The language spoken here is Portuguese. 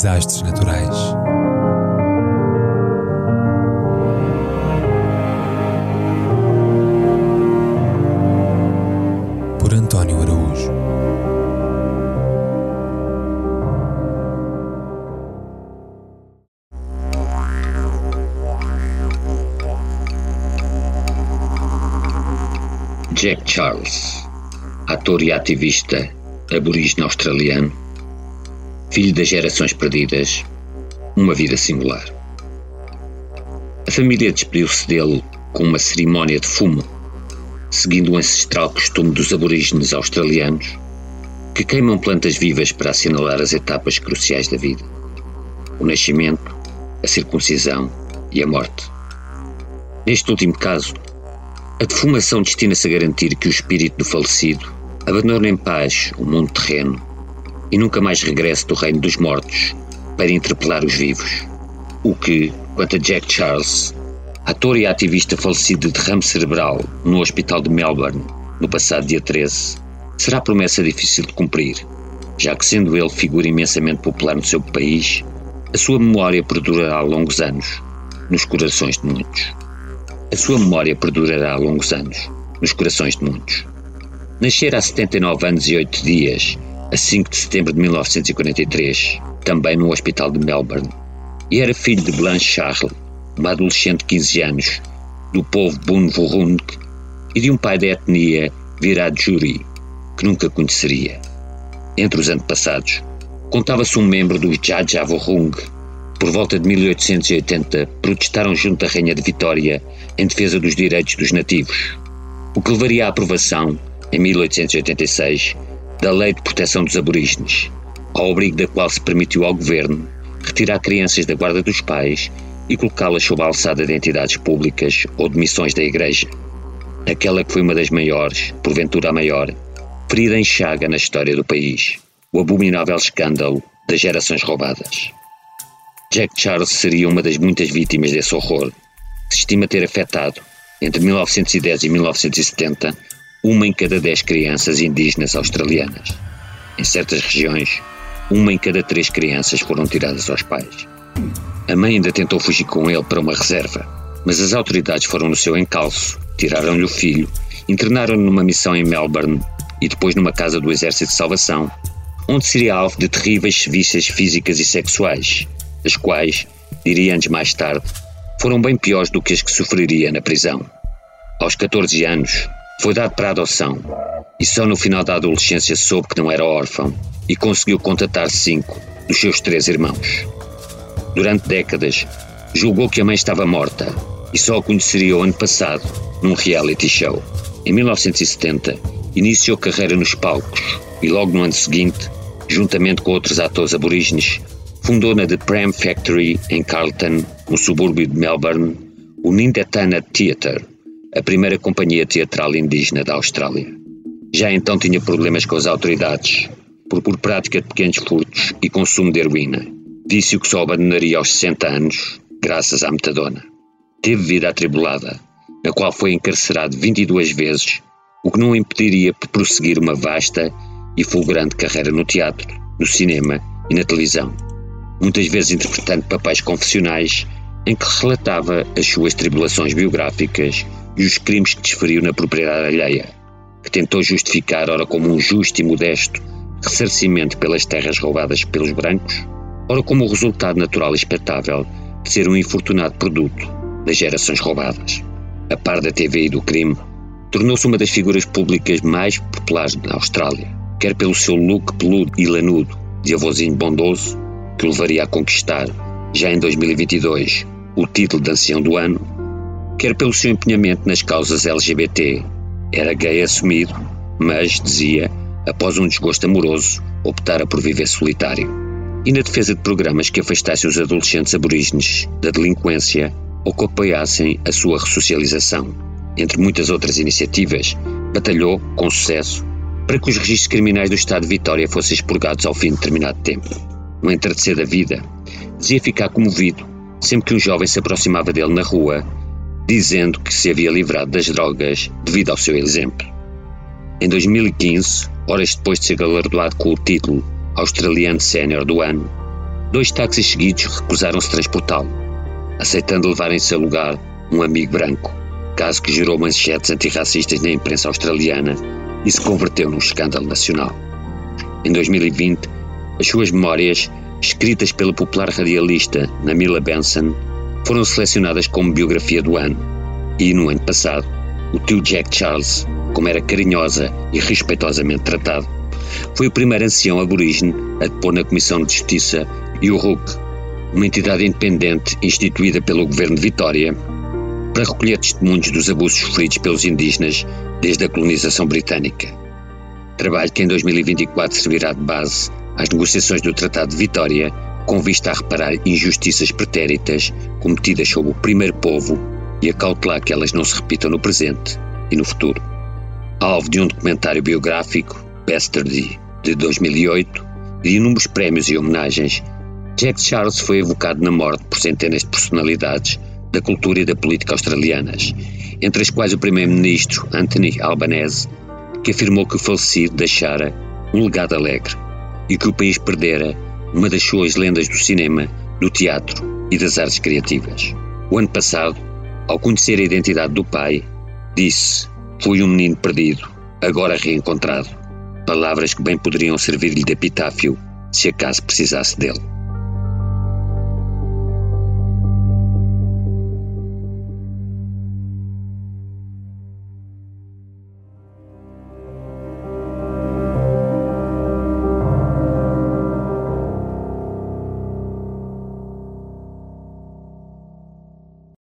Desastres naturais. Por António Araújo. Jack Charles, ator e ativista aborígene australiano, filho das gerações perdidas, uma vida singular. A família despediu-se dele com uma cerimónia de fumo, seguindo o ancestral costume dos aborígenes australianos, que queimam plantas vivas para assinalar as etapas cruciais da vida: o nascimento, a circuncisão e a morte. Neste último caso, a defumação destina-se a garantir que o espírito do falecido abandone em paz o mundo terreno e nunca mais regresse do reino dos mortos para interpelar os vivos. O que, quanto a Jack Charles, ator e ativista falecido de derrame cerebral no hospital de Melbourne no passado dia 13, será promessa difícil de cumprir, já que, sendo ele figura imensamente popular no seu país, a sua memória perdurará longos anos nos corações de muitos. A sua memória perdurará longos anos nos corações de muitos. Nascer há 79 anos e 8 dias, a 5 de setembro de 1943, também no hospital de Melbourne, e era filho de Blanche Charles, uma adolescente de 15 anos, do povo Bunvurrung e de um pai da etnia Wiradjuri, que nunca conheceria. Entre os antepassados, contava-se um membro dos Jajavurrung, por volta de 1880, protestaram junto à Rainha de Vitória em defesa dos direitos dos nativos, o que levaria à aprovação, em 1886, da Lei de Proteção dos Aborígenes, ao abrigo da qual se permitiu ao governo retirar crianças da guarda dos pais e colocá-las sob a alçada de entidades públicas ou de missões da Igreja. Aquela que foi uma das maiores, porventura a maior, ferida em chaga na história do país, o abominável escândalo das gerações roubadas. Jack Charles seria uma das muitas vítimas desse horror, que se estima ter afetado, entre 1910 e 1970, uma em cada dez crianças indígenas australianas. Em certas regiões, uma em cada três crianças foram tiradas aos pais. A mãe ainda tentou fugir com ele para uma reserva, mas as autoridades foram no seu encalço, tiraram-lhe o filho, internaram-no numa missão em Melbourne e depois numa casa do Exército de Salvação, onde seria alvo de terríveis seviças físicas e sexuais, as quais, diria anos mais tarde, foram bem piores do que as que sofreria na prisão. Aos 14 anos, foi dado para adoção e só no final da adolescência soube que não era órfão e conseguiu contatar cinco dos seus três irmãos. Durante décadas, julgou que a mãe estava morta e só a conheceria o ano passado num reality show. Em 1970, iniciou carreira nos palcos e logo no ano seguinte, juntamente com outros atores aborígenes, fundou na The Pram Factory em Carlton, no subúrbio de Melbourne, o Nindetana Theatre, a primeira companhia teatral indígena da Austrália. Já então tinha problemas com as autoridades, por, por prática de pequenos furtos e consumo de heroína, vício que só abandonaria aos 60 anos, graças à metadona. Teve vida atribulada, na qual foi encarcerado 22 vezes, o que não impediria de prosseguir uma vasta e fulgurante carreira no teatro, no cinema e na televisão muitas vezes interpretando papéis confessionais em que relatava as suas tribulações biográficas e os crimes que desferiu na propriedade alheia, que tentou justificar, ora como um justo e modesto ressarcimento pelas terras roubadas pelos brancos, ora como o resultado natural e expectável de ser um infortunado produto das gerações roubadas. A par da TV e do crime, tornou-se uma das figuras públicas mais populares da Austrália, quer pelo seu look peludo e lanudo de avôzinho bondoso, que o levaria a conquistar, já em 2022, o título de ancião do ano, quer pelo seu empenhamento nas causas LGBT. Era gay assumido, mas, dizia, após um desgosto amoroso, optara por viver solitário. e na defesa de programas que afastassem os adolescentes aborígenes da delinquência ou que apoiassem a sua ressocialização. Entre muitas outras iniciativas, batalhou, com sucesso, para que os registros criminais do Estado de Vitória fossem expurgados ao fim de determinado tempo. No entardecer da vida, dizia ficar comovido sempre que um jovem se aproximava dele na rua, dizendo que se havia livrado das drogas devido ao seu exemplo. Em 2015, horas depois de ser galardoado com o título Australiano Sénior do Ano, dois táxis seguidos recusaram-se transportá-lo, aceitando levar em seu lugar um amigo branco, caso que gerou manchetes antirracistas na imprensa australiana e se converteu num escândalo nacional. Em 2020, as suas memórias escritas pela popular radialista Namila Benson, foram selecionadas como biografia do ano. E no ano passado, o tio Jack Charles, como era carinhosa e respeitosamente tratado, foi o primeiro ancião aborígene a depor na Comissão de Justiça e o RUC, uma entidade independente instituída pelo governo de Vitória para recolher testemunhos dos abusos sofridos pelos indígenas desde a colonização britânica. Trabalho que em 2024 servirá de base às negociações do Tratado de Vitória, com vista a reparar injustiças pretéritas cometidas sobre o primeiro povo e a cautelar que elas não se repitam no presente e no futuro. Alvo de um documentário biográfico, Bastardy, de 2008, e de inúmeros prémios e homenagens, Jack Charles foi evocado na morte por centenas de personalidades da cultura e da política australianas, entre as quais o primeiro-ministro Anthony Albanese, que afirmou que o falecido deixara um legado alegre e que o país perdera uma das suas lendas do cinema, do teatro e das artes criativas. O ano passado, ao conhecer a identidade do pai, disse: Fui um menino perdido, agora reencontrado. Palavras que bem poderiam servir-lhe de epitáfio se acaso precisasse dele.